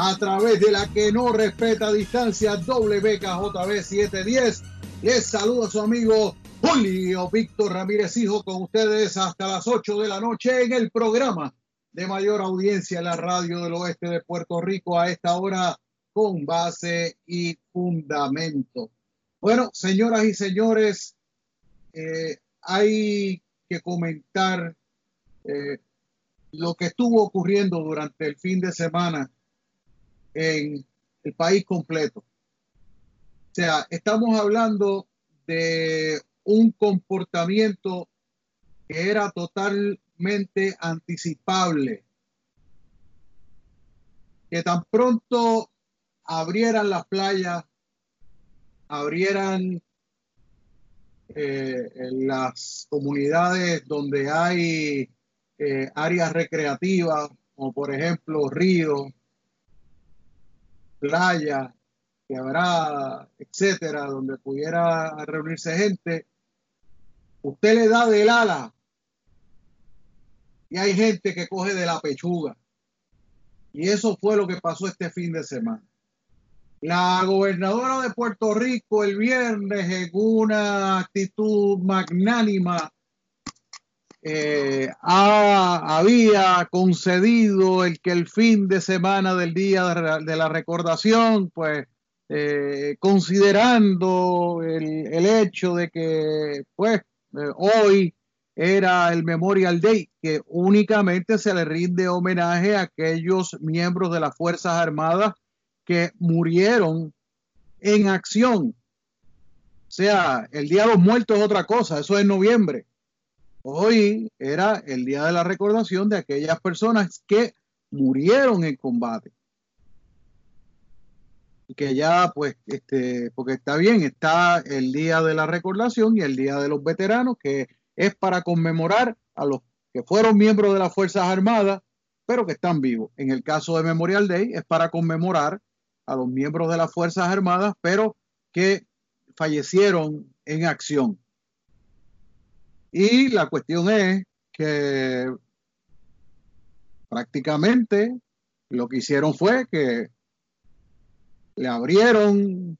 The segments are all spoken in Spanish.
a través de la que no respeta distancia WKJB 710. Les saluda su amigo Julio Víctor Ramírez Hijo con ustedes hasta las 8 de la noche en el programa de mayor audiencia en la radio del oeste de Puerto Rico a esta hora con base y fundamento. Bueno, señoras y señores, eh, hay que comentar eh, lo que estuvo ocurriendo durante el fin de semana en el país completo. O sea, estamos hablando de un comportamiento que era totalmente anticipable. Que tan pronto abrieran las playas, abrieran eh, las comunidades donde hay eh, áreas recreativas, como por ejemplo ríos, playas, quebradas, etcétera, donde pudiera reunirse gente, usted le da del ala y hay gente que coge de la pechuga. Y eso fue lo que pasó este fin de semana. La gobernadora de Puerto Rico el viernes en una actitud magnánima eh, había concedido el que el fin de semana del día de la recordación, pues eh, considerando el, hecho de que pues eh, hoy era el Memorial Day, que únicamente se le rinde homenaje a aquellos miembros de las Fuerzas Armadas que murieron en acción. O sea, el Día de los Muertos es otra cosa, eso es noviembre. Hoy era el día de la recordación de aquellas personas que murieron en combate. Y que ya, pues, este, porque está bien, está el día de la recordación y el día de los veteranos, que es para conmemorar a los que fueron miembros de las Fuerzas Armadas, pero que están vivos. En el caso de Memorial Day es para conmemorar a los miembros de las Fuerzas Armadas, pero que fallecieron en acción. Y la cuestión es que prácticamente lo que hicieron fue que le abrieron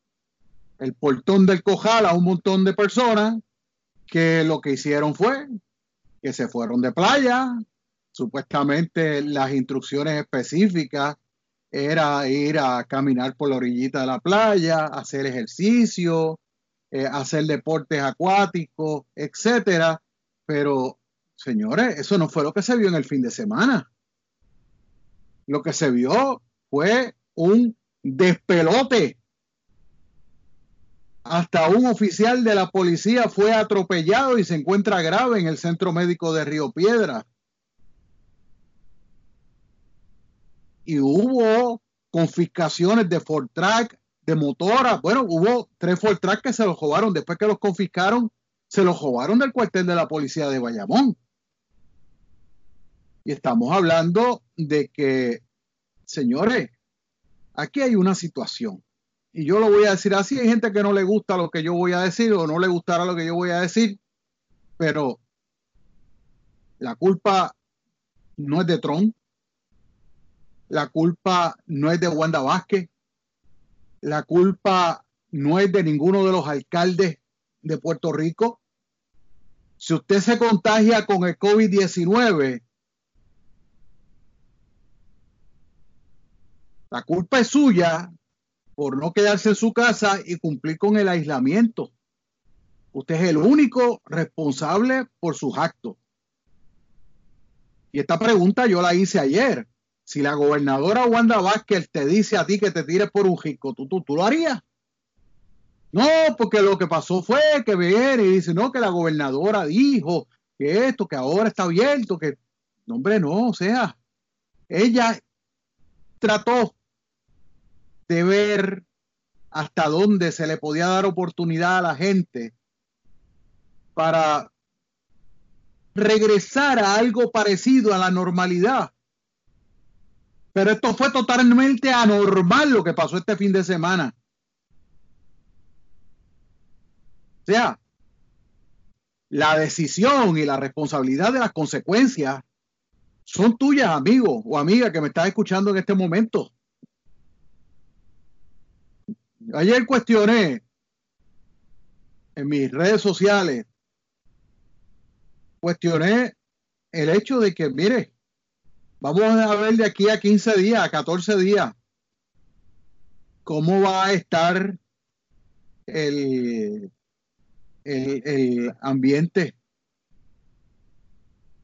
el portón del cojal a un montón de personas que lo que hicieron fue que se fueron de playa. Supuestamente las instrucciones específicas era ir a caminar por la orillita de la playa, hacer ejercicio, eh, hacer deportes acuáticos, etcétera. Pero, señores, eso no fue lo que se vio en el fin de semana. Lo que se vio fue un despelote. Hasta un oficial de la policía fue atropellado y se encuentra grave en el centro médico de Río Piedra. y hubo confiscaciones de Ford Track, de motoras. Bueno, hubo tres Ford Track que se los robaron. Después que los confiscaron, se los robaron del cuartel de la policía de Bayamón. Y estamos hablando de que, señores, aquí hay una situación. Y yo lo voy a decir así. Hay gente que no le gusta lo que yo voy a decir o no le gustará lo que yo voy a decir. Pero la culpa no es de Trump, la culpa no es de Wanda Vázquez. La culpa no es de ninguno de los alcaldes de Puerto Rico. Si usted se contagia con el COVID-19, la culpa es suya por no quedarse en su casa y cumplir con el aislamiento. Usted es el único responsable por sus actos. Y esta pregunta yo la hice ayer si la gobernadora Wanda Vázquez te dice a ti que te tires por un jico, ¿tú, tú, lo harías? No, porque lo que pasó fue que viene y dice, no, que la gobernadora dijo que esto, que ahora está abierto, que, no, hombre, no, o sea, ella trató de ver hasta dónde se le podía dar oportunidad a la gente para regresar a algo parecido a la normalidad. Pero esto fue totalmente anormal lo que pasó este fin de semana. O sea, la decisión y la responsabilidad de las consecuencias son tuyas, amigo o amiga que me estás escuchando en este momento. Ayer cuestioné en mis redes sociales, cuestioné el hecho de que, mire, vamos a ver de aquí a 15 días, a 14 días, cómo va a estar el, el, el ambiente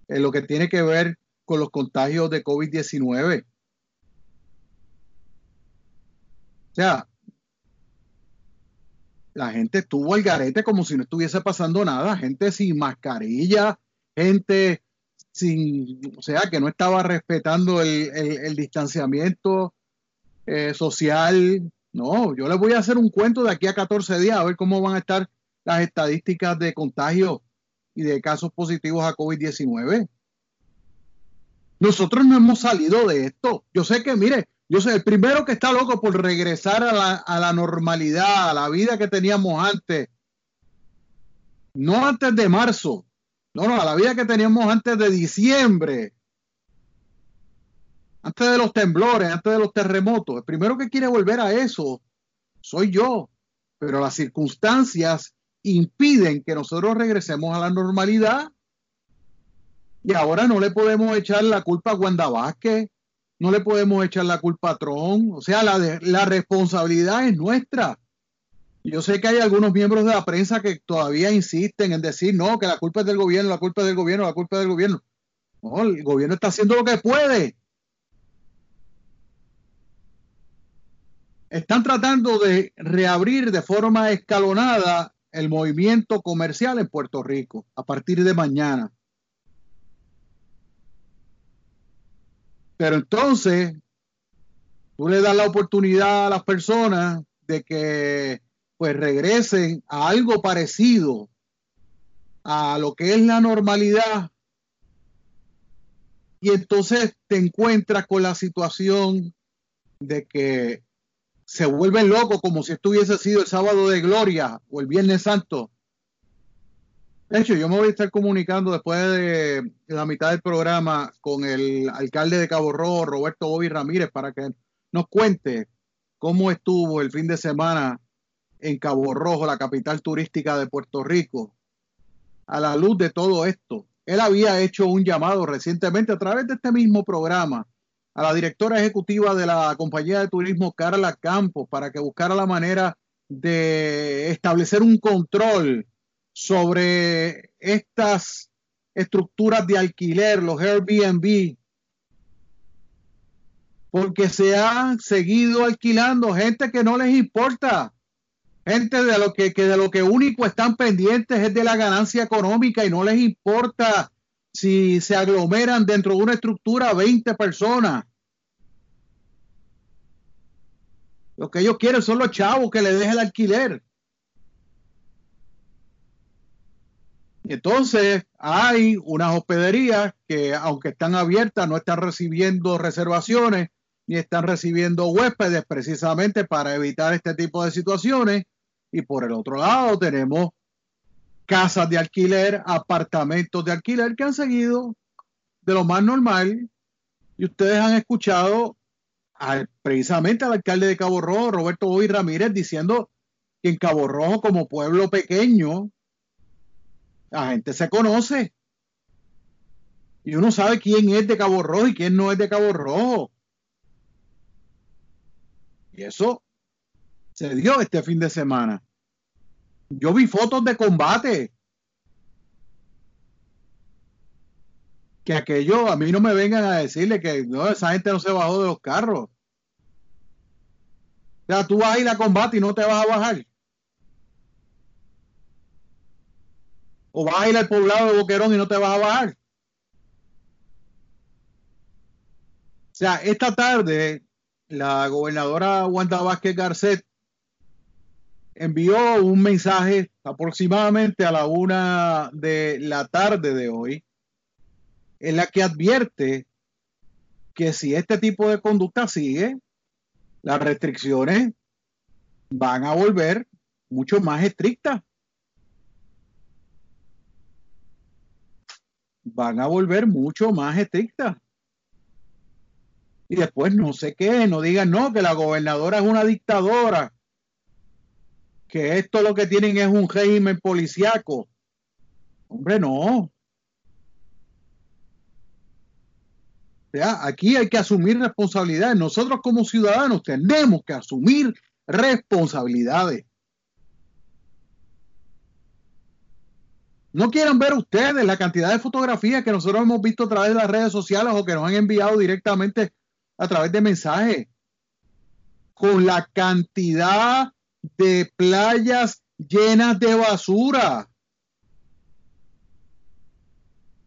en lo que tiene que ver con los contagios de COVID-19. O sea, la gente estuvo al garete como si no estuviese pasando nada, gente sin mascarilla, gente sin, o sea, que no estaba respetando el, distanciamiento eh, social. No, yo les voy a hacer un cuento de aquí a 14 días a ver cómo van a estar las estadísticas de contagio y de casos positivos a COVID-19. Nosotros no hemos salido de esto. Yo sé que, mire, yo sé, el primero que está loco por regresar a la, a la normalidad, a la vida que teníamos antes, no antes de marzo, no, no, a la vida que teníamos antes de diciembre, antes de los temblores, antes de los terremotos. El primero que quiere volver a eso soy yo, pero las circunstancias impiden que nosotros regresemos a la normalidad. Y ahora no le podemos echar la culpa a Wanda Vázquez, no le podemos echar la culpa a Tron. O sea, la, la responsabilidad es nuestra. Yo sé que hay algunos miembros de la prensa que todavía insisten en decir, no, que la culpa es del gobierno, la culpa es del gobierno, la culpa es del gobierno. No, el gobierno está haciendo lo que puede. Están tratando de reabrir de forma escalonada el movimiento comercial en Puerto Rico a partir de mañana. Pero entonces, tú le das la oportunidad a las personas de que pues regresen a algo parecido a lo que es la normalidad y entonces te encuentras con la situación de que se vuelven locos como si estuviese sido el sábado de gloria o el viernes santo. De hecho, yo me voy a estar comunicando después de la mitad del programa con el alcalde de Cabo Rojo, Roberto Bobby Ramírez, para que nos cuente cómo estuvo el fin de semana en Cabo Rojo, la capital turística de Puerto Rico. A la luz de todo esto, él había hecho un llamado recientemente a través de este mismo programa a la directora ejecutiva de la compañía de turismo, Carla Campos, para que buscara la manera de establecer un control sobre estas estructuras de alquiler, los Airbnb, porque se han seguido alquilando gente que no les importa, gente de lo que, de lo que único están pendientes es de la ganancia económica y no les importa si se aglomeran dentro de una estructura 20 personas. Lo que ellos quieren son los chavos que le dejen el alquiler. Entonces hay unas hospederías que, aunque están abiertas, no están recibiendo reservaciones ni están recibiendo huéspedes precisamente para evitar este tipo de situaciones. Y por el otro lado tenemos casas de alquiler, apartamentos de alquiler que han seguido de lo más normal. Y ustedes han escuchado precisamente al alcalde de Cabo Rojo, Roberto Boy Ramírez, diciendo que en Cabo Rojo, como pueblo pequeño, la gente se conoce. Y uno sabe quién es de Cabo Rojo y quién no es de Cabo Rojo. Y eso se dio este fin de semana. Yo vi fotos de combate. Que aquello, a mí no me vengan a decirle que no, esa gente no se bajó de los carros. O sea, tú vas a ir a combate y no te vas a bajar. O vas a ir al poblado de Boquerón y no te vas a bajar. O sea, esta tarde la gobernadora Wanda Vázquez Garcet envió un mensaje aproximadamente a la una de la tarde de hoy, en la que advierte que si este tipo de conducta sigue, las restricciones van a volver mucho más estrictas. Van a volver mucho más estrictas. Y después no sé qué, no digan no, que la gobernadora es una dictadora que esto lo que tienen es un régimen policiaco. Hombre, no. O sea, aquí hay que asumir responsabilidades. Nosotros como ciudadanos tenemos que asumir responsabilidades. No quieran ver ustedes la cantidad de fotografías que nosotros hemos visto a través de las redes sociales o que nos han enviado directamente a través de mensajes. Con la cantidad de playas llenas de basura.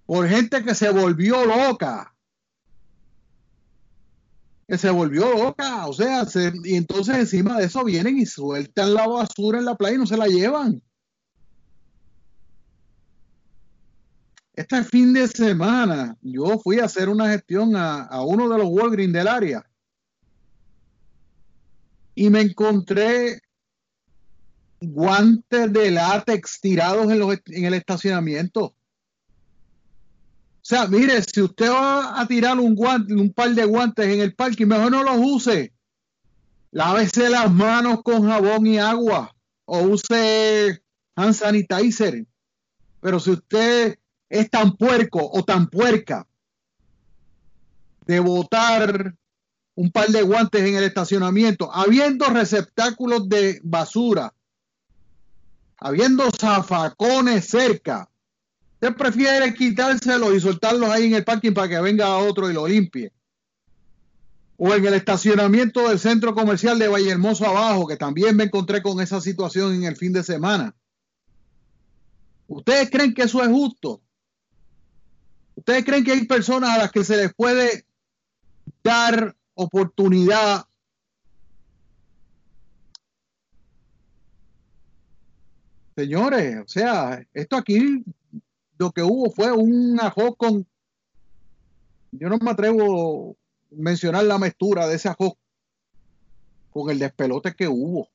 Por gente que se volvió loca. Que se volvió loca. O sea, y entonces encima de eso vienen y sueltan la basura en la playa y no se la llevan. Este fin de semana yo fui a hacer una gestión a, uno de los Walgreens del área y me encontré guantes de látex tirados en, en el estacionamiento. O sea, mire, si usted va a tirar un guante, un par de guantes en el parque, mejor no los use. Lávese las manos con jabón y agua o use hand sanitizer. Pero si usted es tan puerco o tan puerca de botar un par de guantes en el estacionamiento, habiendo receptáculos de basura, habiendo zafacones cerca, usted prefiere quitárselos y soltarlos ahí en el parking para que venga otro y lo limpie. O en el estacionamiento del centro comercial de Valle Hermoso abajo, que también me encontré con esa situación en el fin de semana. ¿Ustedes creen que eso es justo? ¿Ustedes creen que hay personas a las que se les puede dar oportunidad Señores, o sea, esto aquí lo que hubo fue un ajo con. Yo no me atrevo a mencionar la mestura de ese ajo con el despelote que hubo.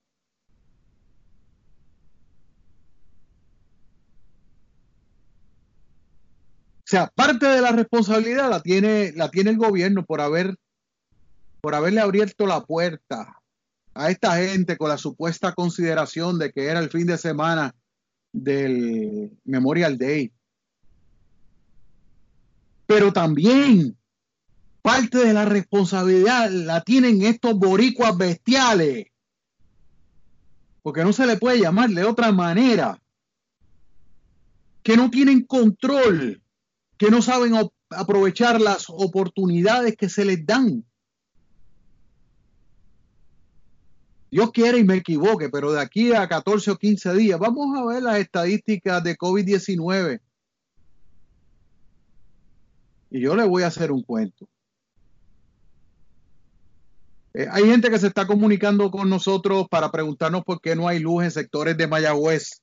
sea, parte de la responsabilidad la tiene, la tiene el gobierno por haber, por haberle abierto la puerta a esta gente con la supuesta consideración de que era el fin de semana del Memorial Day. Pero también parte de la responsabilidad la tienen estos boricuas bestiales. Porque no se le puede llamar de otra manera. Que no tienen control que no saben aprovechar las oportunidades que se les dan. Dios quiere y me equivoque, pero de aquí a 14 o 15 días vamos a ver las estadísticas de COVID-19. Y yo le voy a hacer un cuento. Eh, hay gente que se está comunicando con nosotros para preguntarnos por qué no hay luz en sectores de Mayagüez.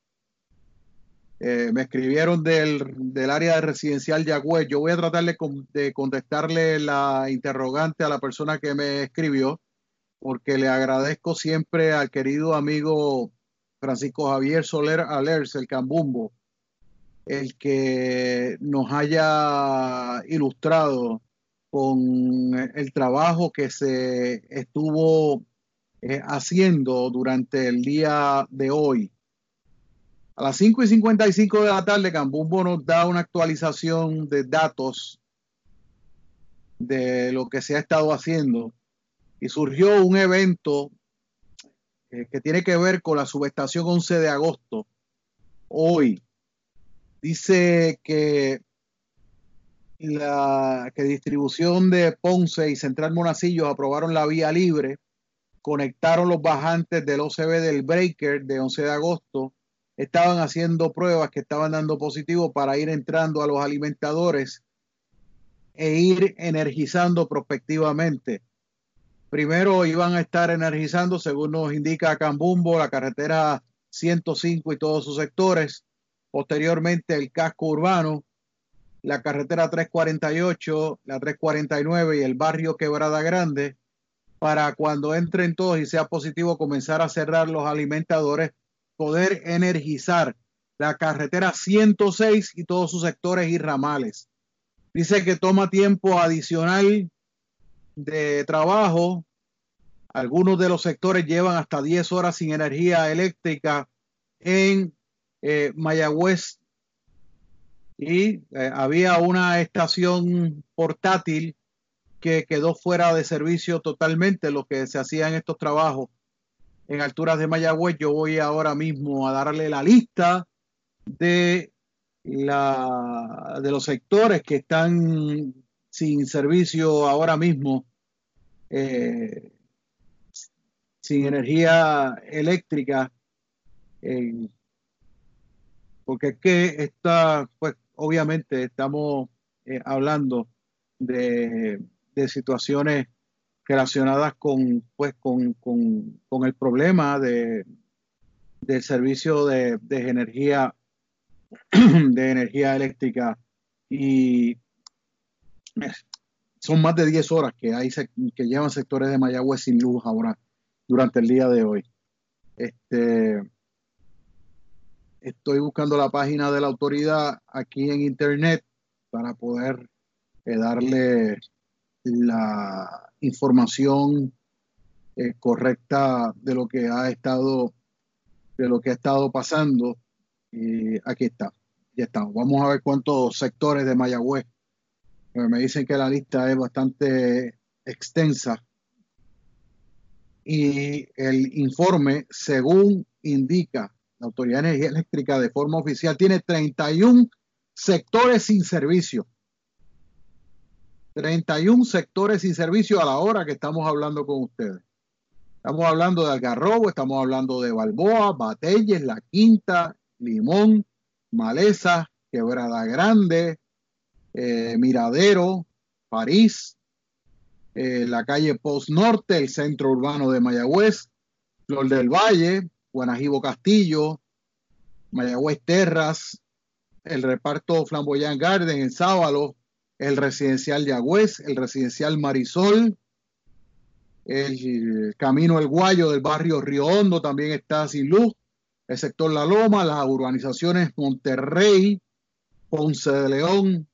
Eh, me escribieron del, área de residencial Yagüez. Yo voy a tratar de, contestarle la interrogante a la persona que me escribió, porque le agradezco siempre al querido amigo Francisco Javier Soler Alers, el Cambumbo, el que nos haya ilustrado con el trabajo que se estuvo eh, haciendo durante el día de hoy. A las 5 y 55 de la tarde, Cambumbo nos da una actualización de datos de lo que se ha estado haciendo y surgió un evento que tiene que ver con la subestación 11 de agosto. Hoy dice que la que distribución de Ponce y Central Monacillo aprobaron la vía libre, conectaron los bajantes del OCB del Breaker de 11 de agosto estaban haciendo pruebas que estaban dando positivo para ir entrando a los alimentadores e ir energizando prospectivamente. Primero iban a estar energizando, según nos indica Cambumbo, la carretera 105 y todos sus sectores. Posteriormente el casco urbano, la carretera 348, la 349 y el barrio Quebrada Grande, para cuando entren todos y sea positivo comenzar a cerrar los alimentadores poder energizar la carretera 106 y todos sus sectores y ramales. Dice que toma tiempo adicional de trabajo Algunos de los sectores llevan hasta 10 horas sin energía eléctrica en eh, Mayagüez y eh, había una estación portátil que quedó fuera de servicio totalmente, lo que se hacía en estos trabajos en alturas de Mayagüez. Yo voy ahora mismo a darle la lista de, la, de los sectores que están sin servicio ahora mismo, eh, sin energía eléctrica, porque es que está, pues obviamente estamos eh, hablando de, de situaciones relacionadas con, pues, con, con, con el problema de, del servicio de, de, energía de energía eléctrica. Y son más de 10 horas que hay que llevan sectores de Mayagüez sin luz ahora durante el día de hoy. Este, estoy buscando la página de la autoridad aquí en internet para poder eh, darle la información eh, correcta de lo que ha estado de lo que ha estado pasando. Y aquí está, ya estamos. Vamos a ver cuántos sectores de Mayagüez. Me dicen que la lista es bastante extensa. Y el informe, según indica la Autoridad de Energía Eléctrica de forma oficial, tiene 31 sectores sin servicio. 31 sectores sin servicio a la hora que estamos hablando con ustedes. Estamos hablando de Algarrobo, estamos hablando de Balboa, Batelles, La Quinta, Limón, Maleza, Quebrada Grande, eh, Miradero, París, eh, la calle Post Norte, el centro urbano de Mayagüez, Flor del Valle, Guanajibo Castillo, Mayagüez Terras, el reparto Flamboyant Garden en Sábalo, el residencial Yagüez, el residencial Marisol, el Camino El Guayo del barrio Río Hondo también está sin luz, el sector La Loma, las urbanizaciones Monterrey, Ponce de León,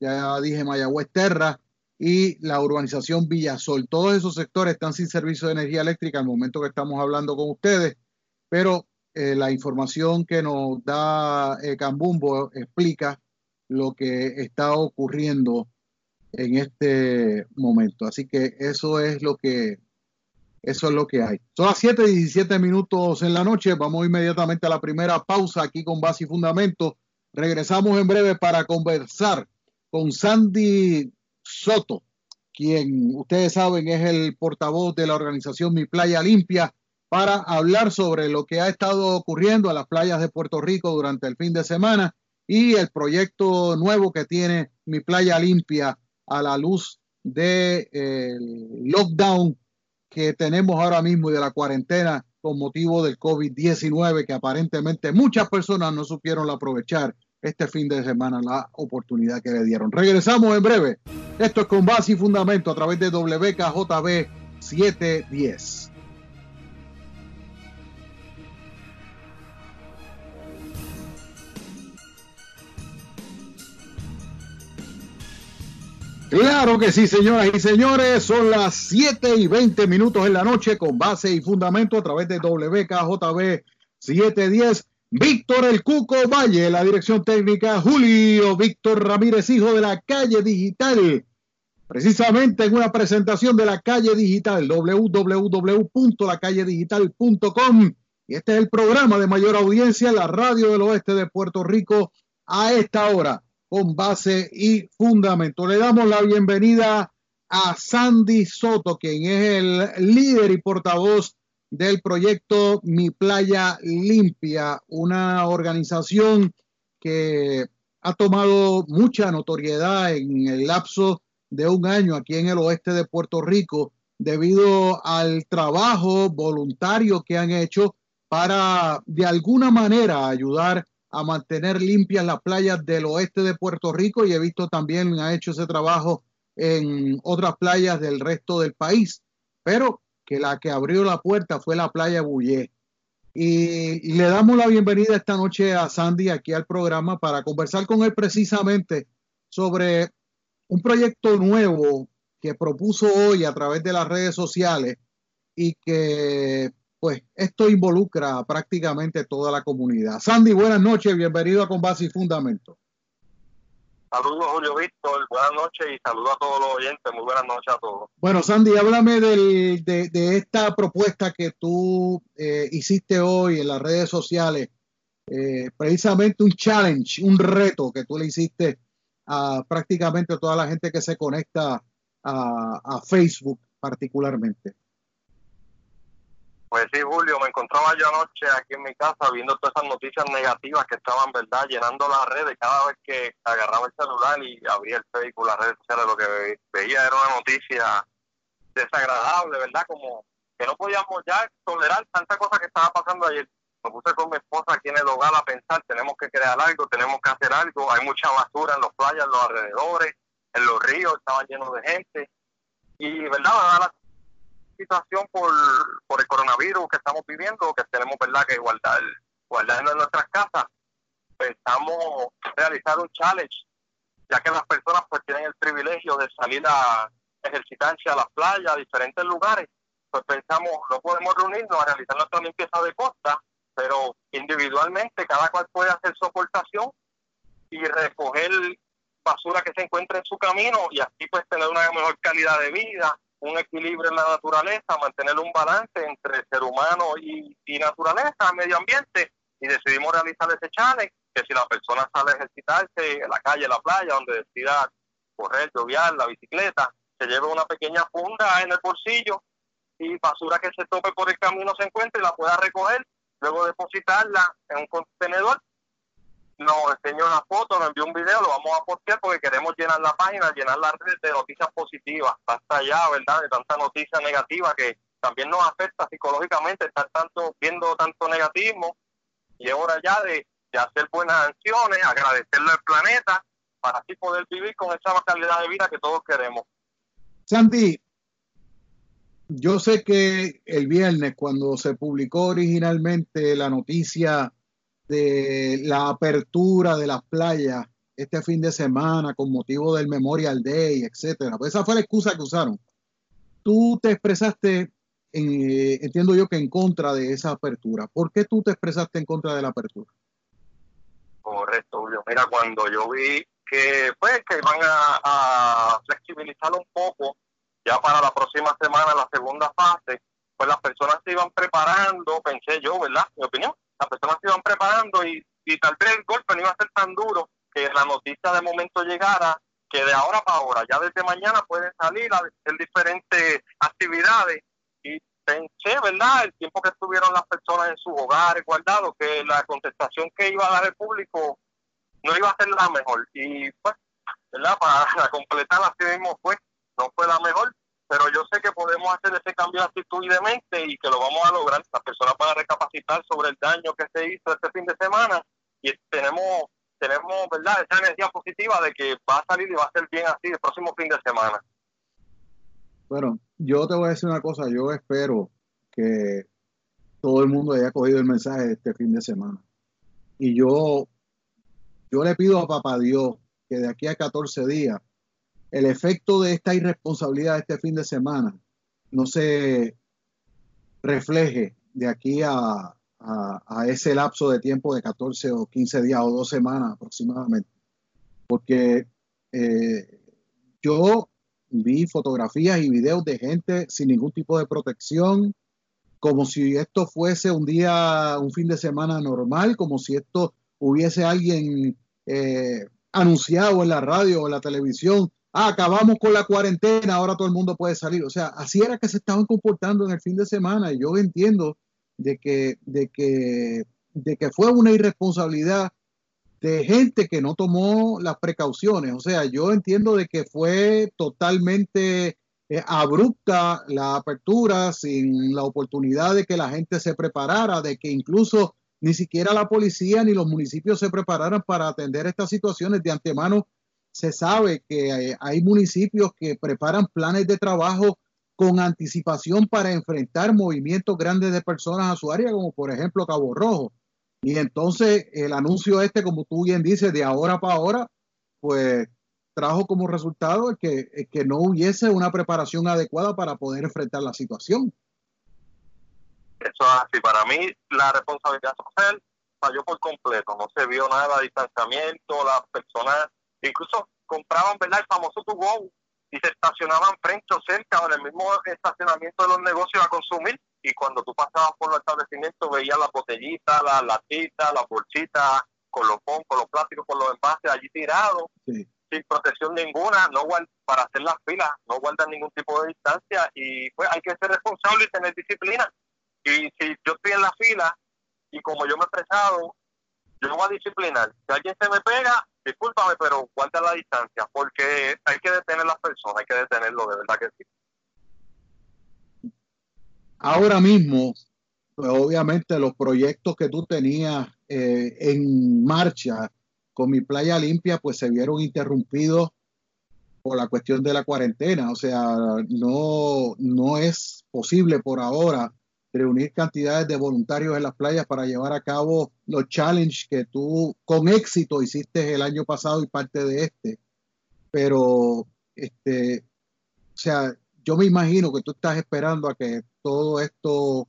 ya dije Mayagüez Terra, y la urbanización Villasol. Todos esos sectores están sin servicio de energía eléctrica al momento que estamos hablando con ustedes, pero eh, la información que nos da eh, Cambumbo explica lo que está ocurriendo en este momento. Así que eso es lo que eso es lo que hay. Son las 7 y 17 minutos en la noche. Vamos inmediatamente a la primera pausa aquí con base y fundamento. Regresamos en breve para conversar con Sandy Soto, quien ustedes saben es el portavoz de la organización Mi Playa Limpia, para hablar sobre lo que ha estado ocurriendo a las playas de Puerto Rico durante el fin de semana y el proyecto nuevo que tiene Mi Playa Limpia a la luz del de, lockdown que tenemos ahora mismo y de la cuarentena con motivo del COVID-19 que aparentemente muchas personas no supieron aprovechar este fin de semana la oportunidad que le dieron. Regresamos en breve. Esto es con base y fundamento a través de WKJB 710. Claro que sí, señoras y señores, son las 7 y 20 minutos en la noche con base y fundamento a través de WKJB 710. Víctor El Cuco Valle, la dirección técnica, Julio Víctor Ramírez, hijo de la calle digital. Precisamente en una presentación de la calle digital, www.lacalledigital.com. Y este es el programa de mayor audiencia, la radio del oeste de Puerto Rico, a esta hora con base y fundamento. Le damos la bienvenida a Sandy Soto, quien es el líder y portavoz del proyecto Mi Playa Limpia, una organización que ha tomado mucha notoriedad en el lapso de un año aquí en el oeste de Puerto Rico debido al trabajo voluntario que han hecho para de alguna manera ayudar a mantener limpias las playas del oeste de Puerto Rico y he visto también ha hecho ese trabajo en otras playas del resto del país, pero que la que abrió la puerta fue la playa Bullé. Y, le damos la bienvenida esta noche a Sandy aquí al programa para conversar con él precisamente sobre un proyecto nuevo que propuso hoy a través de las redes sociales y que pues esto involucra prácticamente toda la comunidad. Sandy, buenas noches, bienvenido a Con Base y Fundamento. Saludos, Julio Víctor, buenas noches y saludos a todos los oyentes, muy buenas noches a todos. Bueno, Sandy, háblame de, de, esta propuesta que tú eh, hiciste hoy en las redes sociales, eh, precisamente un challenge, un reto que tú le hiciste a prácticamente toda la gente que se conecta a, a Facebook particularmente. Pues sí, Julio, me encontraba yo anoche aquí en mi casa viendo todas esas noticias negativas que estaban, ¿verdad?, llenando las redes. Cada vez que agarraba el celular y abría el Facebook, las redes sociales, lo que veía era una noticia desagradable, ¿verdad? Como que no podíamos ya tolerar tanta cosa que estaba pasando ayer. Me puse con mi esposa aquí en el hogar a pensar, tenemos que crear algo, tenemos que hacer algo. Hay mucha basura en los playas, en los alrededores, en los ríos, estaban llenos de gente. Y, ¿verdad? Situación por, por el coronavirus que estamos viviendo, que tenemos verdad que guardar, guardarnos en nuestras casas, pensamos realizar un challenge, ya que las personas pues tienen el privilegio de salir a ejercitarse a las playas, a diferentes lugares, pues pensamos, no podemos reunirnos a realizar nuestra limpieza de costa, pero individualmente cada cual puede hacer su aportación y recoger basura que se encuentre en su camino y así pues tener una mejor calidad de vida, un equilibrio en la naturaleza, mantener un balance entre ser humano y, naturaleza, medio ambiente, y decidimos realizar ese challenge, que si la persona sale a ejercitarse en la calle, en la playa, donde decida correr, lloviar, la bicicleta, se lleve una pequeña funda en el bolsillo y basura que se tope por el camino se encuentre y la pueda recoger, luego depositarla en un contenedor nos enseñó una foto, nos envió un video, lo vamos a postear porque queremos llenar la página, llenar la red de noticias positivas, hasta allá, ¿verdad? De tanta noticia negativa que también nos afecta psicológicamente estar tanto viendo tanto negativismo y es hora ya de, hacer buenas acciones, agradecerle al planeta para así poder vivir con esa calidad de vida que todos queremos. Santi, yo sé que el viernes cuando se publicó originalmente la noticia de la apertura de las playas este fin de semana con motivo del Memorial Day, etcétera. Pues esa fue la excusa que usaron. Tú te expresaste, en, eh, entiendo yo que en contra de esa apertura. ¿Por qué tú te expresaste en contra de la apertura? Correcto, Julio. Mira, cuando yo vi que pues que a, a flexibilizar un poco ya para la próxima semana, la segunda fase, pues las personas se iban preparando, pensé yo, ¿verdad? Mi opinión, las personas se iban preparando y, tal vez el golpe no iba a ser tan duro que la noticia de momento llegara que de ahora para ahora, ya desde mañana pueden salir a hacer diferentes actividades y pensé, ¿verdad? El tiempo que estuvieron las personas en sus hogares guardados, que la contestación que iba a dar el público no iba a ser la mejor. Y pues, ¿verdad? Para completar así mismo, pues, no fue la mejor, pero yo sé que podemos hacer ese cambio de actitud y de mente y que lo vamos a lograr. Las personas van a recapacitar sobre el daño que se hizo este fin de semana y tenemos, tenemos ¿verdad? esa energía positiva de que va a salir y va a ser bien así el próximo fin de semana. Bueno, yo te voy a decir una cosa, yo espero que todo el mundo haya cogido el mensaje de este fin de semana. Y yo, yo le pido a Papá Dios que de aquí a 14 días el efecto de esta irresponsabilidad de este fin de semana no se refleje de aquí a, ese lapso de tiempo de 14 o 15 días o dos semanas aproximadamente. Porque eh, yo vi fotografías y videos de gente sin ningún tipo de protección, como si esto fuese un día, un fin de semana normal, como si esto hubiese alguien eh, anunciado en la radio o en la televisión ah, acabamos con la cuarentena, ahora todo el mundo puede salir. O sea, así era que se estaban comportando en el fin de semana. Yo entiendo de que, de que, de que fue una irresponsabilidad de gente que no tomó las precauciones. O sea, yo entiendo de que fue totalmente eh, abrupta la apertura sin la oportunidad de que la gente se preparara, de que incluso ni siquiera la policía ni los municipios se prepararan para atender estas situaciones de antemano se sabe que hay municipios que preparan planes de trabajo con anticipación para enfrentar movimientos grandes de personas a su área, como por ejemplo Cabo Rojo. Y entonces el anuncio este, como tú bien dices, de ahora para ahora, pues trajo como resultado que, que no hubiese una preparación adecuada para poder enfrentar la situación. Eso es así. Para mí, la responsabilidad social falló por completo. No se vio nada de distanciamiento. Las personas incluso compraban, ¿verdad? El famoso to go y se estacionaban frente o cerca o en el mismo estacionamiento de los negocios a consumir. Y cuando tú pasabas por los establecimientos, veías las botellitas, las latitas, las bolsitas, con los con los plásticos, con los envases allí tirados. sin protección ninguna, no para hacer las filas, no guardan ningún tipo de distancia y pues hay que ser responsable y tener disciplina. Y si yo estoy en la fila y como yo me he expresado, yo voy a disciplinar. Si alguien se me pega, discúlpame, pero guarda la distancia, porque hay que detener las personas, hay que detenerlo, de verdad que sí. Ahora mismo, pues obviamente los proyectos que tú tenías eh, en marcha con mi playa limpia, pues se vieron interrumpidos por la cuestión de la cuarentena. O sea, no, no es posible por ahora reunir cantidades de voluntarios en las playas para llevar a cabo los challenges que tú con éxito hiciste el año pasado y parte de este. Pero, este, o sea, yo me imagino que tú estás esperando a que todo esto,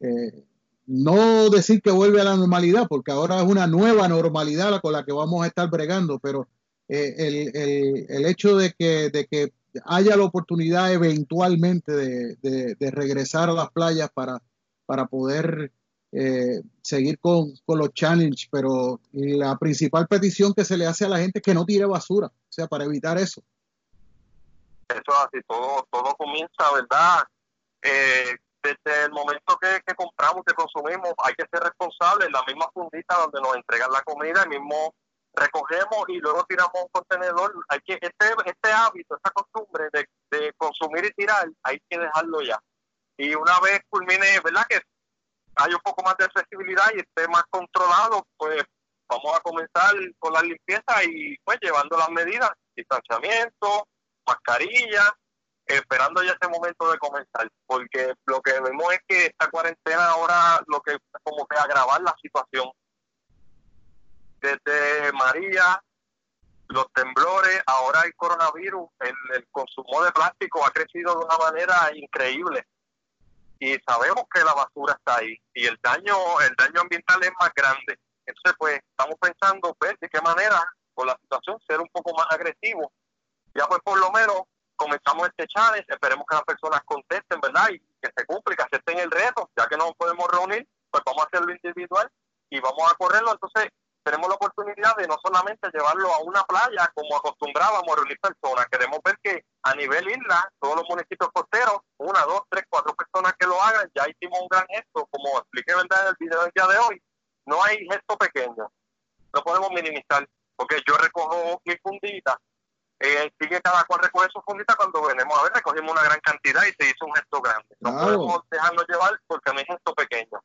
eh, no decir que vuelve a la normalidad, porque ahora es una nueva normalidad con la que vamos a estar bregando, pero eh, el, el, el, hecho de que, de que haya la oportunidad eventualmente de, regresar a las playas para, para poder eh, seguir con, los challenges, pero la principal petición que se le hace a la gente es que no tire basura, o sea, para evitar eso. Eso es así, todo, todo comienza, ¿verdad? Eh, desde el momento que, que, compramos, que consumimos, hay que ser responsables, la misma fundita donde nos entregan la comida, el mismo recogemos y luego tiramos un contenedor. Hay que este, este hábito, esta costumbre de, de consumir y tirar, hay que dejarlo ya. Y una vez culmine, ¿verdad? Que hay un poco más de accesibilidad y esté más controlado, pues vamos a comenzar con la limpieza y pues llevando las medidas, distanciamiento, mascarilla, esperando ya ese momento de comenzar, porque lo que vemos es que esta cuarentena ahora lo que como que agravar la situación desde María, los temblores, ahora el coronavirus, el, el, consumo de plástico ha crecido de una manera increíble. Y sabemos que la basura está ahí y el daño, el daño ambiental es más grande. Entonces, pues, estamos pensando, pues, de qué manera, con la situación, ser un poco más agresivo. Ya, pues, por lo menos, comenzamos este challenge, esperemos que las personas contesten, ¿verdad? Y que se cumpla, que acepten el reto, ya que no podemos reunir, pues vamos a hacerlo individual y vamos a correrlo. Entonces, tenemos la oportunidad de no solamente llevarlo a una playa como acostumbrábamos a reunir personas, queremos ver que a nivel isla, todos los municipios costeros, una, dos, tres, cuatro personas que lo hagan, ya hicimos un gran gesto, como expliqué verdad en el video del día de hoy, no hay gesto pequeño, no podemos minimizar, porque yo recojo mi fundita, eh, sigue cada cual recoge su fundita cuando venimos a ver, recogimos una gran cantidad y se hizo un gesto grande. No podemos dejarnos llevar porque no hay gesto pequeño.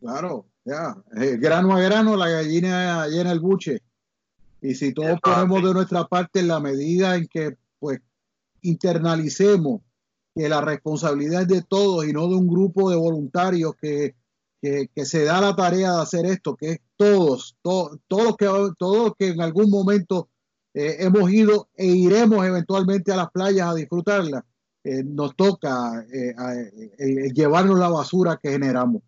Claro, ya. Eh, grano a grano, la gallina llena el buche. Y si todos ponemos de nuestra parte en la medida en que pues internalicemos que la responsabilidad es de todos y no de un grupo de voluntarios que, que, se da la tarea de hacer esto, que es todos, todos, todos que, todos que en algún momento eh, hemos ido e iremos eventualmente a las playas a disfrutarlas, eh, nos toca llevarnos la basura que generamos.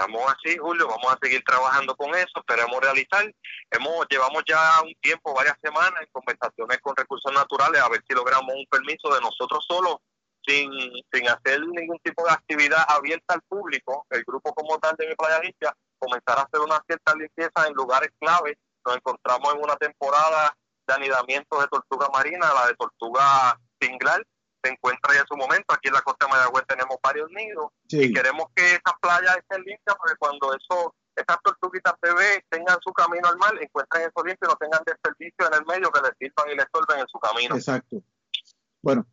Estamos así, Julio, vamos a seguir trabajando con eso, esperemos realizar. Hemos Llevamos ya un tiempo, varias semanas, en conversaciones con recursos naturales, a ver si logramos un permiso de nosotros solos, sin, sin hacer ningún tipo de actividad abierta al público, el grupo como tal de mi playa limpia, comenzar a hacer una cierta limpieza en lugares clave. Nos encontramos en una temporada de anidamiento de tortuga marina, la de tortuga singlar, se encuentra ya en su momento. Aquí en la costa de Mayagüez tenemos varios nidos y queremos que esas playas estén limpias porque cuando eso, esas tortuguitas bebés tengan su camino al mar, encuentren eso limpio y no tengan desperdicio en el medio que les sirvan y les sorben en su camino. Exacto. Bueno,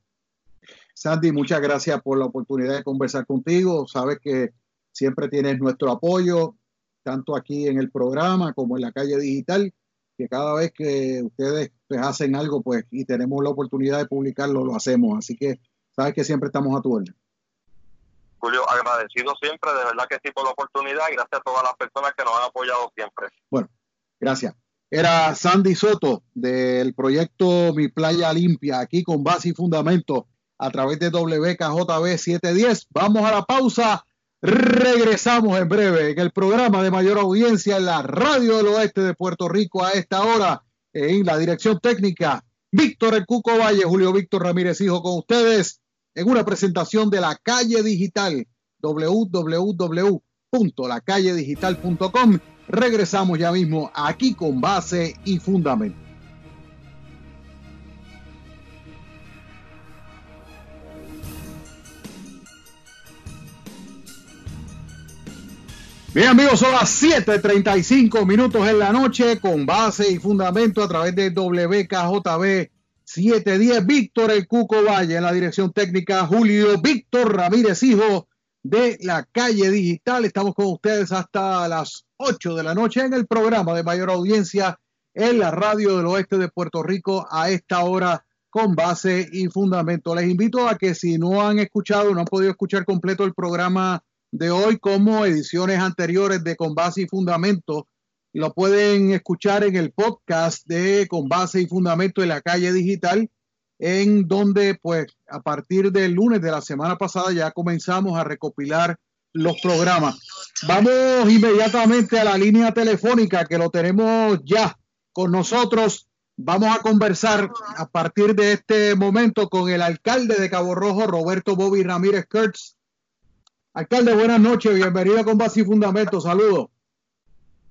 Sandy, muchas gracias por la oportunidad de conversar contigo. Sabes que siempre tienes nuestro apoyo, tanto aquí en el programa como en la calle digital que cada vez que ustedes pues, hacen algo, pues, y tenemos la oportunidad de publicarlo, lo hacemos. Así que sabes que siempre estamos a tu orden. Julio, agradecido siempre, de verdad que sí por la oportunidad y gracias a todas las personas que nos han apoyado siempre. Bueno, gracias. Era Sandy Soto del proyecto Mi Playa Limpia, aquí con base y fundamento a través de WKJB 710. Vamos a la pausa. Regresamos en breve en el programa de mayor audiencia en la radio del oeste de Puerto Rico a esta hora en la dirección técnica. Víctor El Cuco Valle, Julio Víctor Ramírez Hijo con ustedes en una presentación de la calle digital www.lacalledigital.com. Regresamos ya mismo aquí con base y fundamento. Bien amigos, son las 7.35 minutos en la noche con base y fundamento a través de WKJB 710. Víctor El Cuco Valle en la dirección técnica, Julio Víctor Ramírez Hijo de la calle digital. Estamos con ustedes hasta las 8 de la noche en el programa de mayor audiencia en la radio del oeste de Puerto Rico a esta hora con base y fundamento. Les invito a que si no han escuchado, no han podido escuchar completo el programa de hoy como ediciones anteriores de Con Base y Fundamento. Lo pueden escuchar en el podcast de Con Base y Fundamento de la calle digital, en donde pues a partir del lunes de la semana pasada ya comenzamos a recopilar los programas. Vamos inmediatamente a la línea telefónica que lo tenemos ya con nosotros. Vamos a conversar a partir de este momento con el alcalde de Cabo Rojo, Roberto Bobby Ramírez Kurtz, Alcalde, buenas noches, bienvenido con Base y Fundamento, saludos.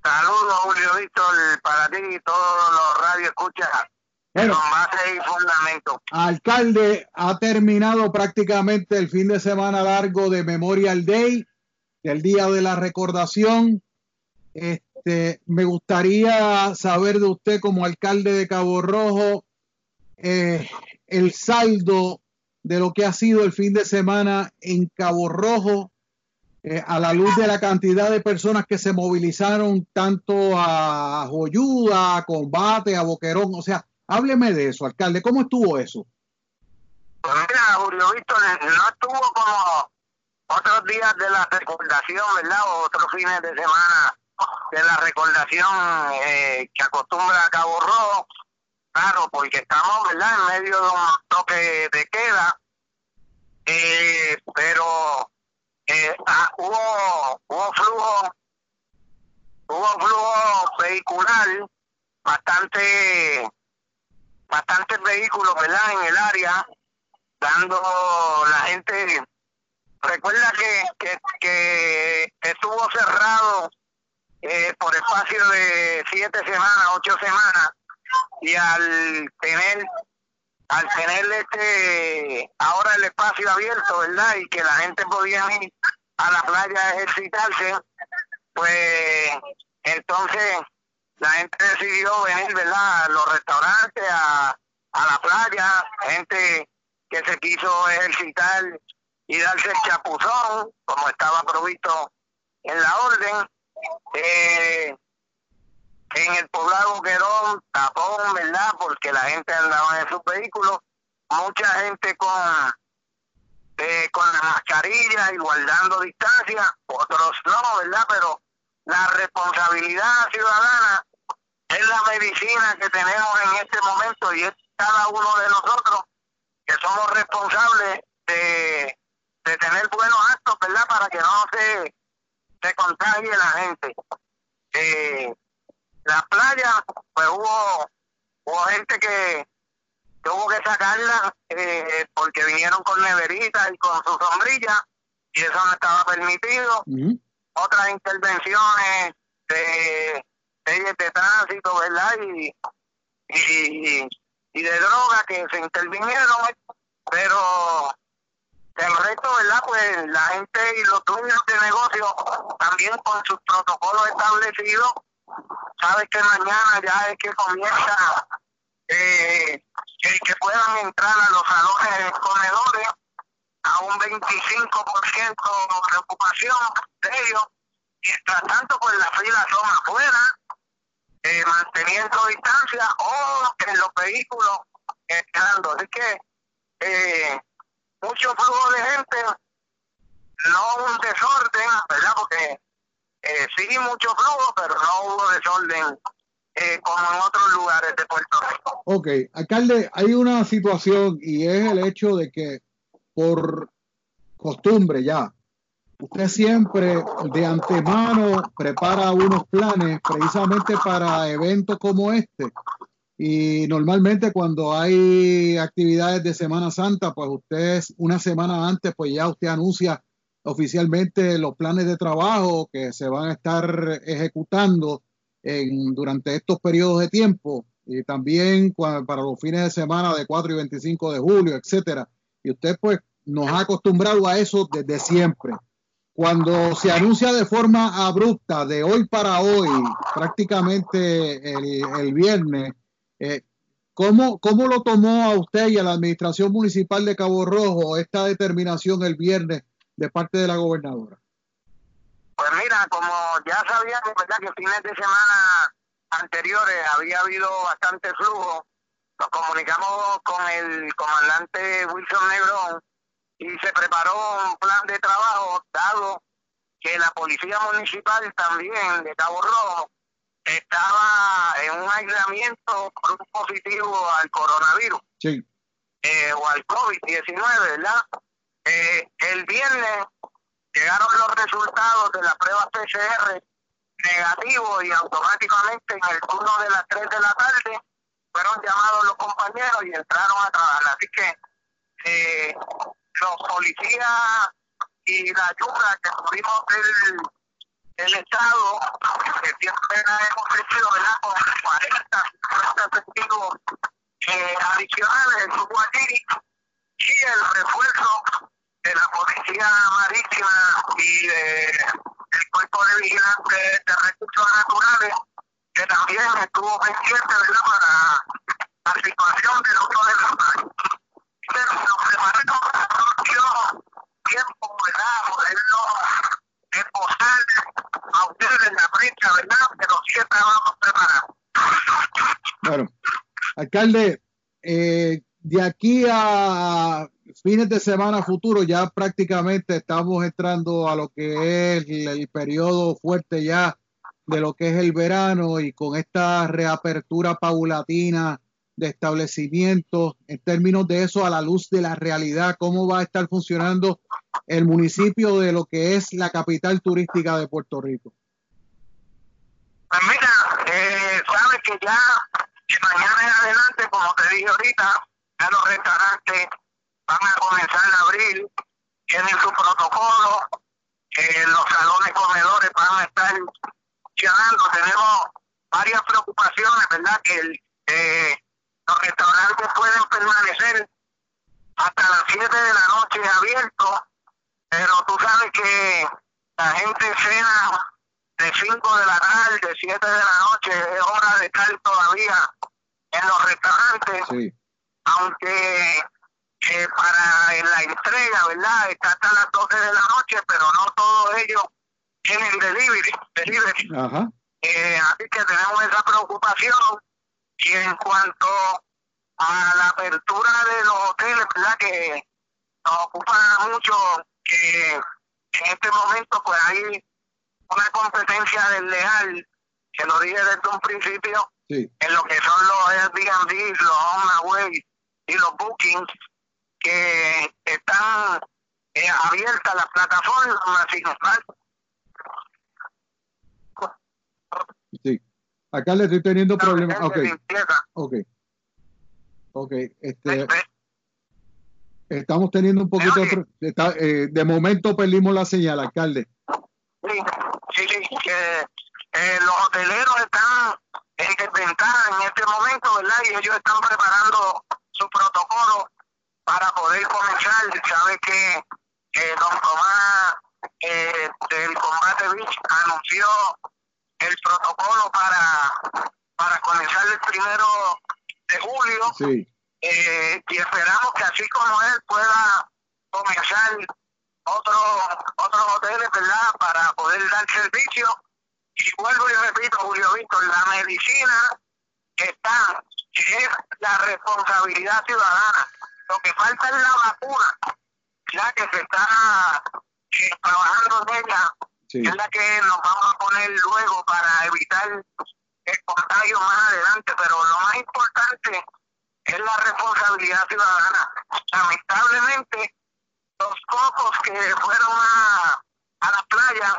Saludos, Julio Víctor, para ti y todos los radio escuchas. con base y fundamento. Alcalde, ha terminado prácticamente el fin de semana largo de Memorial Day, el día de la recordación. Este, me gustaría saber de usted como alcalde de Cabo Rojo eh, el saldo de lo que ha sido el fin de semana en Cabo Rojo eh, a la luz de la cantidad de personas que se movilizaron tanto a Joyuda, a Combate, a Boquerón, o sea, hábleme de eso, alcalde, ¿cómo estuvo eso? Pues mira, Julio Víctor, no estuvo como otros días de la recordación, ¿verdad? O otros fines de semana de la recordación eh, que acostumbra a Cabo Rojo, claro, porque estamos, ¿verdad?, en medio de un toque de queda, eh, pero eh, hubo, hubo flujo, hubo flujo vehicular, bastante, bastantes vehículos, ¿verdad? En el área, dando la gente, recuerda que, que, que estuvo cerrado eh, por espacio de siete semanas, ocho semanas, y al tener al tener este ahora el espacio abierto, ¿verdad? Y que la gente podía ir a la playa a ejercitarse, pues entonces la gente decidió venir, ¿verdad? A los restaurantes, a, a la playa, gente que se quiso ejercitar y darse el chapuzón, como estaba provisto en la orden. Eh, en el poblado Querón, tapón, ¿verdad? Porque la gente andaba en sus vehículos, mucha gente con eh, con la mascarilla y guardando distancia, otros no, ¿verdad? Pero la responsabilidad ciudadana es la medicina que tenemos en este momento y es cada uno de nosotros que somos responsables de, de tener buenos actos, ¿verdad? Para que no se, se contagie la gente. La playa, pues hubo, hubo gente que tuvo que sacarla eh, porque vinieron con neveritas y con su sombrilla y eso no estaba permitido. Otras intervenciones de leyes de tránsito, ¿verdad? Y, y, y de droga que se intervinieron, pero el resto, ¿verdad? Pues la gente y los dueños de negocio también con sus protocolos establecidos sabes que mañana ya es que comienza eh, que puedan entrar a los salones comedores a un 25% de ocupación de ellos. Mientras tanto, pues las filas son afuera, eh, manteniendo distancia o en los vehículos entrando. Así que eh, mucho flujo de gente, no un desorden, ¿verdad? Porque eh, sí mucho flujo, pero no hubo desorden eh, como en otros lugares de Puerto Rico. Ok, alcalde, hay una situación y es el hecho de que por costumbre ya, usted siempre de antemano prepara unos planes precisamente para eventos como este. Y normalmente cuando hay actividades de Semana Santa, pues usted una semana antes, pues ya usted anuncia oficialmente los planes de trabajo que se van a estar ejecutando en, durante estos periodos de tiempo y también para los fines de semana de 4 y 25 de julio, etcétera. Y usted pues nos ha acostumbrado a eso desde siempre. Cuando se anuncia de forma abrupta, de hoy para hoy, prácticamente el, viernes, eh, ¿cómo, ¿cómo lo tomó a usted y a la administración municipal de Cabo Rojo esta determinación el viernes de parte de la gobernadora? Pues mira, como ya sabíamos, ¿verdad? Que fines de semana anteriores había habido bastante flujo, nos comunicamos con el comandante Wilson Negrón y se preparó un plan de trabajo dado que la policía municipal también de Cabo Rojo estaba en un aislamiento por un positivo al coronavirus eh, o al COVID-19, ¿verdad? Eh, el viernes llegaron los resultados de la prueba PCR negativos y automáticamente en el turno de las 3 de la tarde fueron llamados los compañeros y entraron a trabajar. Así que eh, los policías y la ayuda que tuvimos del, del Estado, que siempre hemos crecido ¿verdad? con 40, 50 testigos adicionales en su y el refuerzo de la Policía Marítima y de, del Cuerpo de Vigilantes de Recursos Naturales, que también estuvo pendiente ¿verdad? para la situación del otro de la país nos preparamos dio tiempo, ¿verdad? Poderlo esposar a ustedes en la prensa, ¿verdad? Pero siempre vamos preparados. Bueno, alcalde, eh, de aquí a fines de semana futuro ya prácticamente estamos entrando a lo que es el, periodo fuerte ya de lo que es el verano y con esta reapertura paulatina de establecimientos, en términos de eso, a la luz de la realidad, cómo va a estar funcionando el municipio de lo que es la capital turística de Puerto Rico. Pues mira, eh, sabes que ya mañana en adelante, como te dije ahorita, ya los restaurantes van a comenzar a abrir, tienen su protocolo, eh, los salones comedores van a estar funcionando, tenemos varias preocupaciones, ¿verdad? Que el, eh, los restaurantes pueden permanecer hasta las 7 de la noche abiertos, pero tú sabes que la gente cena de 5 de la tarde, 7 de la noche, es hora de estar todavía en los restaurantes, aunque eh, para la entrega, ¿verdad? Está hasta las 12 de la noche, pero no todos ellos tienen delivery. delivery. Ajá. Eh, así que tenemos esa preocupación y en cuanto a la apertura de los hoteles, ¿verdad? Que nos ocupa mucho que en este momento pues hay una competencia desleal, que lo dije desde un principio, en lo que son los Airbnb, los HomeAway y los bookings, que están eh, abiertas las plataformas Sí. Acá le estoy teniendo problemas. Ok. Ok. Ok. Este, estamos teniendo un poquito de, eh, de momento perdimos la señal, alcalde. Sí, sí, sí. Que, eh, los hoteleros están en desventaja en este momento, ¿verdad? Y ellos están preparando su protocolo para poder comenzar. Sabe que eh, don Tomás eh, del Combate Beach anunció el protocolo para, para comenzar el primero de julio. Sí. Eh, y esperamos que así como él pueda comenzar otros otros hoteles, ¿verdad? Para poder dar servicio. Y vuelvo y repito, Julio Víctor, la medicina está, que es la responsabilidad ciudadana. Lo que falta es la vacuna, ya que se está eh, trabajando en ella es la que nos vamos a poner luego para evitar el contagio más adelante, pero lo más importante es la responsabilidad ciudadana. Lamentablemente, los cocos que fueron a, a la playa,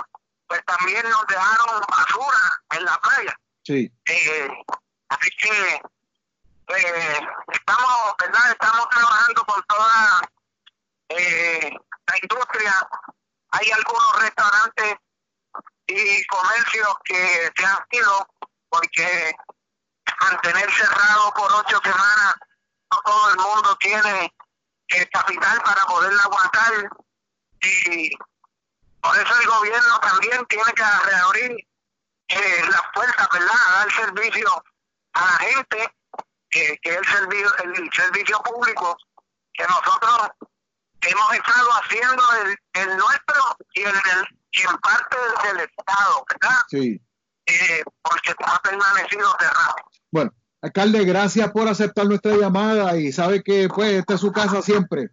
pues también nos dejaron basura en la playa. Sí. Eh, así que eh, estamos, ¿verdad? Estamos trabajando con toda eh, la industria. Hay algunos restaurantes y comercios que se han ido porque mantener cerrado por ocho semanas no todo el mundo tiene el capital para poderla aguantar y por eso el gobierno también tiene que reabrir eh, las puertas, ¿verdad? A dar servicio a la gente, que, que es el servicio, el servicio público que nosotros hemos estado haciendo el, el nuestro y el y en parte del Estado, ¿verdad? Sí. Eh, porque ha permanecido cerrado. Bueno, alcalde, gracias por aceptar nuestra llamada y sabe que pues esta es su casa siempre.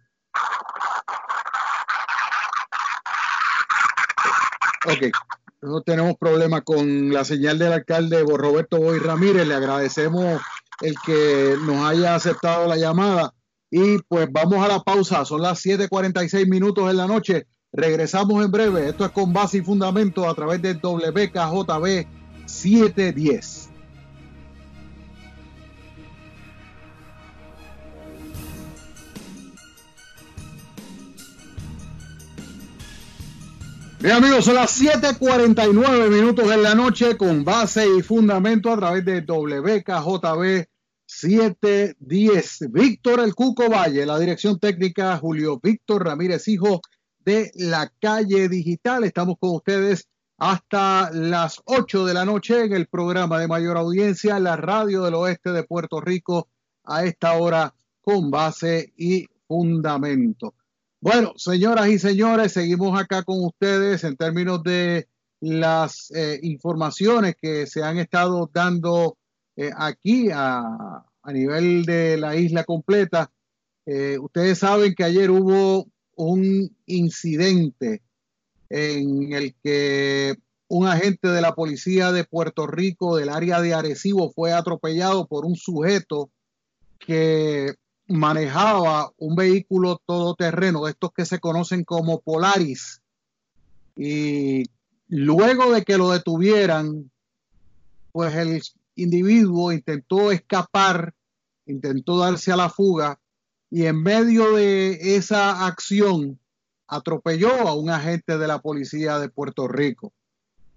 Ok, no tenemos problema con la señal del alcalde Roberto Boy Ramírez. Le agradecemos el que nos haya aceptado la llamada. Y pues vamos a la pausa. Son las 7:46 minutos de la noche. Regresamos en breve. Esto es con base y fundamento a través de WKJB 710. Bien amigos, son las 7:49 minutos de la noche con base y fundamento a través de WKJB 710. Víctor El Cuco Valle, la dirección técnica Julio Víctor Ramírez Hijo de la calle digital. Estamos con ustedes hasta las 8 de la noche en el programa de mayor audiencia, la radio del oeste de Puerto Rico, a esta hora con base y fundamento. Bueno, señoras y señores, seguimos acá con ustedes en términos de las eh, informaciones que se han estado dando eh, aquí a, nivel de la isla completa. Eh, ustedes saben que ayer hubo un incidente en el que un agente de la policía de Puerto Rico del área de Arecibo fue atropellado por un sujeto que manejaba un vehículo todoterreno, de estos que se conocen como Polaris. Y luego de que lo detuvieran, pues el individuo intentó escapar, intentó darse a la fuga y en medio de esa acción atropelló a un agente de la policía de Puerto Rico.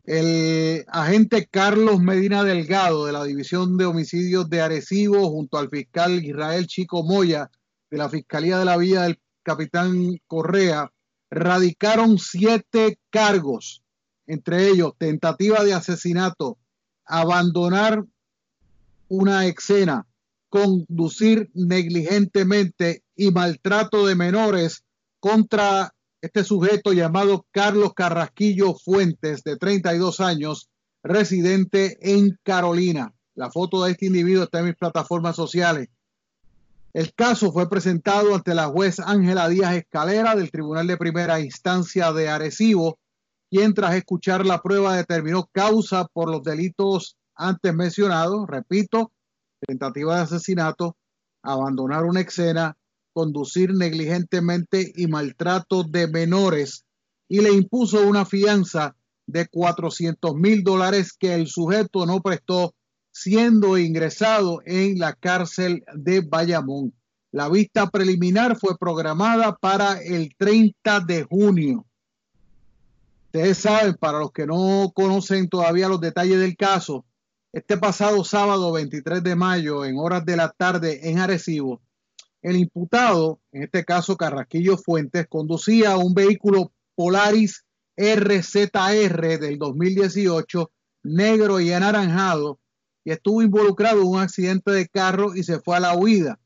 El agente Carlos Medina Delgado de la División de Homicidios de Arecibo junto al fiscal Israel Chico Moya de la Fiscalía de la Villa del Capitán Correa radicaron siete cargos, entre ellos tentativa de asesinato, abandonar una escena, conducir negligentemente y maltrato de menores contra este sujeto llamado Carlos Carrasquillo Fuentes, de 32 años, residente en Carolina. La foto de este individuo está en mis plataformas sociales. El caso fue presentado ante la juez Ángela Díaz Escalera del Tribunal de Primera Instancia de Arecibo, quien tras escuchar la prueba determinó causa por los delitos antes mencionados, repito, tentativa de asesinato, abandonar una escena, conducir negligentemente y maltrato de menores y le impuso una fianza de 400 mil dólares que el sujeto no prestó siendo ingresado en la cárcel de Bayamón. La vista preliminar fue programada para el 30 de junio. Ustedes saben, para los que no conocen todavía los detalles del caso, este pasado sábado 23 de mayo, en horas de la tarde en Arecibo, el imputado, en este caso Carrasquillo Fuentes, conducía un vehículo Polaris RZR del 2018, negro y anaranjado, y estuvo involucrado en un accidente de carro y se fue a la huida.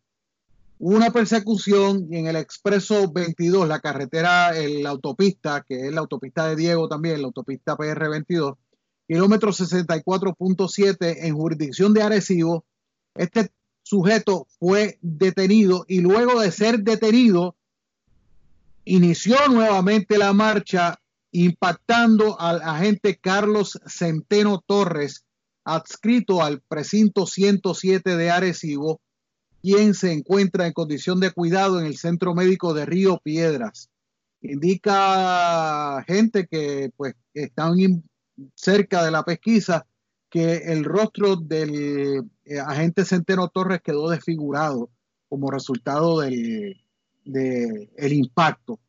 Una persecución en el expreso 22, la carretera, la autopista, que es la autopista de Diego también, la autopista PR 22, kilómetro 64.7 en jurisdicción de Arecibo, este sujeto fue detenido y luego de ser detenido inició nuevamente la marcha impactando al agente Carlos Centeno Torres, adscrito al precinto 107 de Arecibo, quien se encuentra en condición de cuidado en el centro médico de Río Piedras. indica gente que pues están cerca de la pesquisa que el rostro del eh, agente Centeno Torres quedó desfigurado como resultado del el impacto.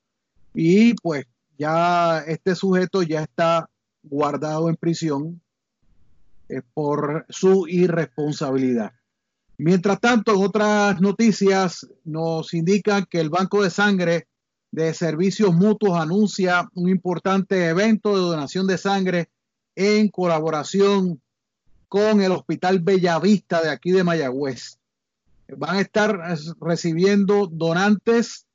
Y pues ya este sujeto ya está guardado en prisión eh, por su irresponsabilidad. Mientras tanto, en otras noticias nos indican que el Banco de Sangre de Servicios Mutuos anuncia un importante evento de donación de sangre en colaboración con el Hospital Bellavista de aquí de Mayagüez. Van a estar recibiendo donantes.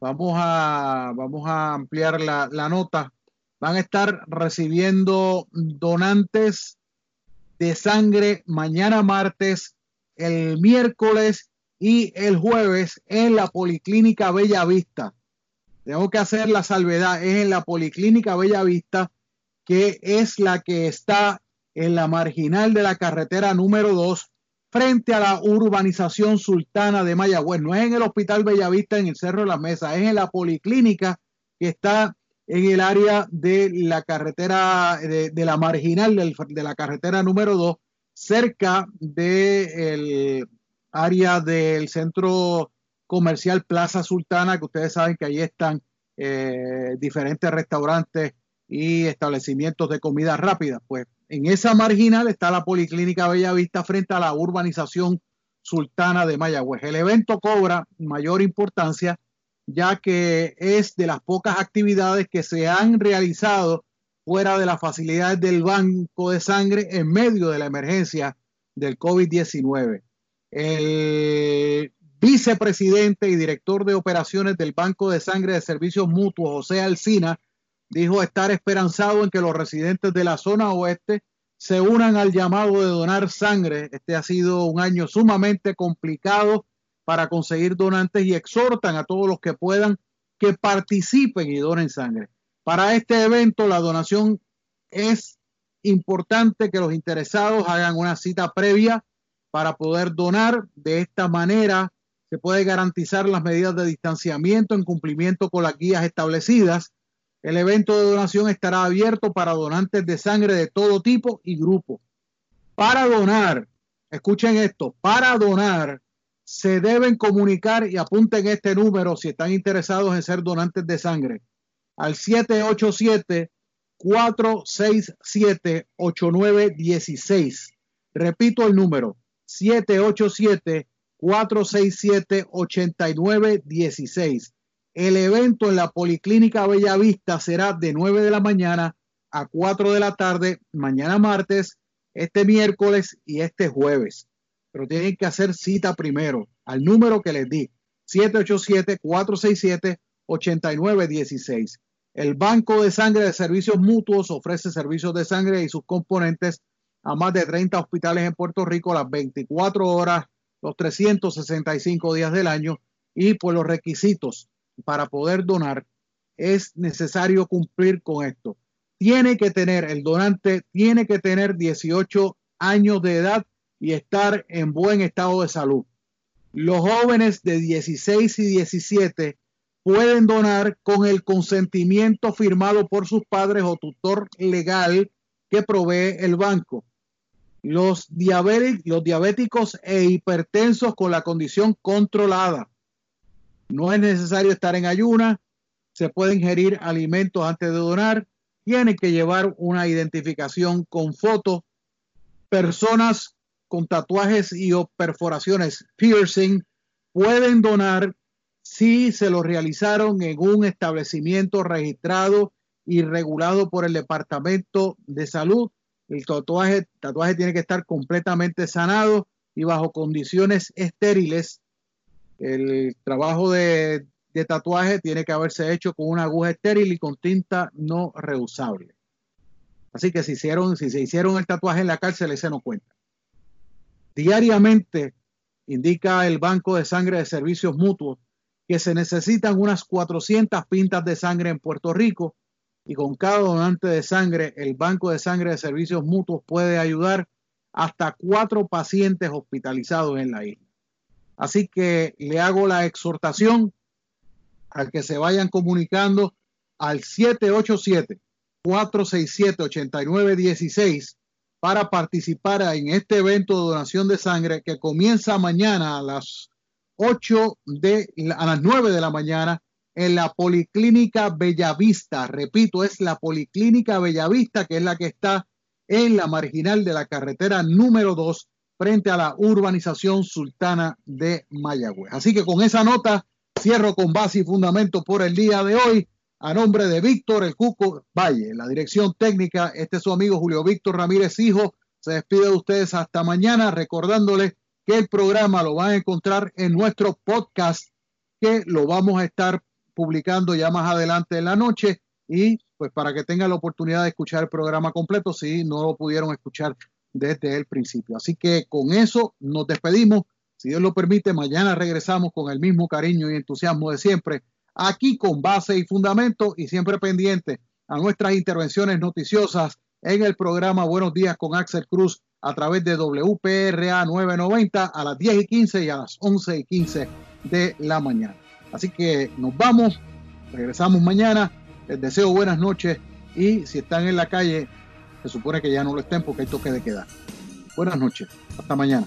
Vamos a, vamos a ampliar la, la nota. Van a estar recibiendo donantes de sangre mañana martes, el miércoles y el jueves en la Policlínica Bella Vista. Tengo que hacer la salvedad, es en la Policlínica Bella Vista, que es la que está en la marginal de la carretera número 2, frente a la urbanización sultana de Mayagüez. No es en el Hospital Bellavista en el Cerro de la Mesa, es en la Policlínica que está en el área de la carretera, de, la marginal de la carretera número 2, cerca del área del centro comercial Plaza Sultana, que ustedes saben que ahí están eh, diferentes restaurantes y establecimientos de comida rápida. Pues en esa marginal está la Policlínica Bellavista frente a la urbanización Sultana de Mayagüez. El evento cobra mayor importancia ya que es de las pocas actividades que se han realizado fuera de las facilidades del banco de sangre en medio de la emergencia del COVID-19. El vicepresidente y director de operaciones del Banco de Sangre de Servicios Mutuos, José Alcina, dijo estar esperanzado en que los residentes de la zona oeste se unan al llamado de donar sangre. Este ha sido un año sumamente complicado para conseguir donantes y exhortan a todos los que puedan que participen y donen sangre. Para este evento la donación es importante que los interesados hagan una cita previa para poder donar. De esta manera se puede garantizar las medidas de distanciamiento en cumplimiento con las guías establecidas. El evento de donación estará abierto para donantes de sangre de todo tipo y grupo. Para donar, escuchen esto, para donar se deben comunicar y apunten este número si están interesados en ser donantes de sangre al 787-467-8916. Repito el número, 787-467-8916. El evento en la Policlínica Bellavista será de 9 de la mañana a 4 de la tarde, mañana martes, este miércoles y este jueves pero tienen que hacer cita primero al número que les di, 787-467-8916. El Banco de Sangre de Servicios Mutuos ofrece servicios de sangre y sus componentes a más de 30 hospitales en Puerto Rico las 24 horas, los 365 días del año y por los requisitos para poder donar es necesario cumplir con esto. Tiene que tener, el donante tiene que tener 18 años de edad y estar en buen estado de salud. Los jóvenes de 16 y 17 pueden donar con el consentimiento firmado por sus padres o tutor legal que provee el banco. Los, diabéticos e hipertensos con la condición controlada. No es necesario estar en ayuna, se puede ingerir alimentos antes de donar, tienen que llevar una identificación con foto. Personas con tatuajes y o perforaciones, piercing, pueden donar si se lo realizaron en un establecimiento registrado y regulado por el Departamento de Salud. El tatuaje tiene que estar completamente sanado y bajo condiciones estériles. El trabajo de, tatuaje tiene que haberse hecho con una aguja estéril y con tinta no reusable. Así que si, si se hicieron el tatuaje en la cárcel, ese no cuenta. Diariamente, indica el Banco de Sangre de Servicios Mutuos, que se necesitan unas 400 pintas de sangre en Puerto Rico y con cada donante de sangre, el Banco de Sangre de Servicios Mutuos puede ayudar hasta cuatro pacientes hospitalizados en la isla. Así que le hago la exhortación al que se vayan comunicando al 787-467-8916 para participar en este evento de donación de sangre que comienza mañana a las 8 de a las 9 de la mañana en la Policlínica Bellavista. Repito, es la Policlínica Bellavista que es la que está en la marginal de la carretera número 2 frente a la urbanización sultana de Mayagüez. Así que con esa nota cierro con base y fundamento por el día de hoy. A nombre de Víctor El Cuco Valle, la dirección técnica, este es su amigo Julio Víctor Ramírez Hijo. Se despide de ustedes hasta mañana, recordándoles que el programa lo van a encontrar en nuestro podcast, que lo vamos a estar publicando ya más adelante en la noche y pues para que tengan la oportunidad de escuchar el programa completo si no lo pudieron escuchar desde el principio. Así que con eso nos despedimos. Si Dios lo permite, mañana regresamos con el mismo cariño y entusiasmo de siempre, aquí con base y fundamento y siempre pendiente a nuestras intervenciones noticiosas en el programa Buenos Días con Axel Cruz a través de WPRA 990 a las 10 y 15 y a las 11 y 15 de la mañana. Así que nos vamos, regresamos mañana. Les deseo buenas noches y si están en la calle, se supone que ya no lo estén porque hay toque de queda. Buenas noches, hasta mañana.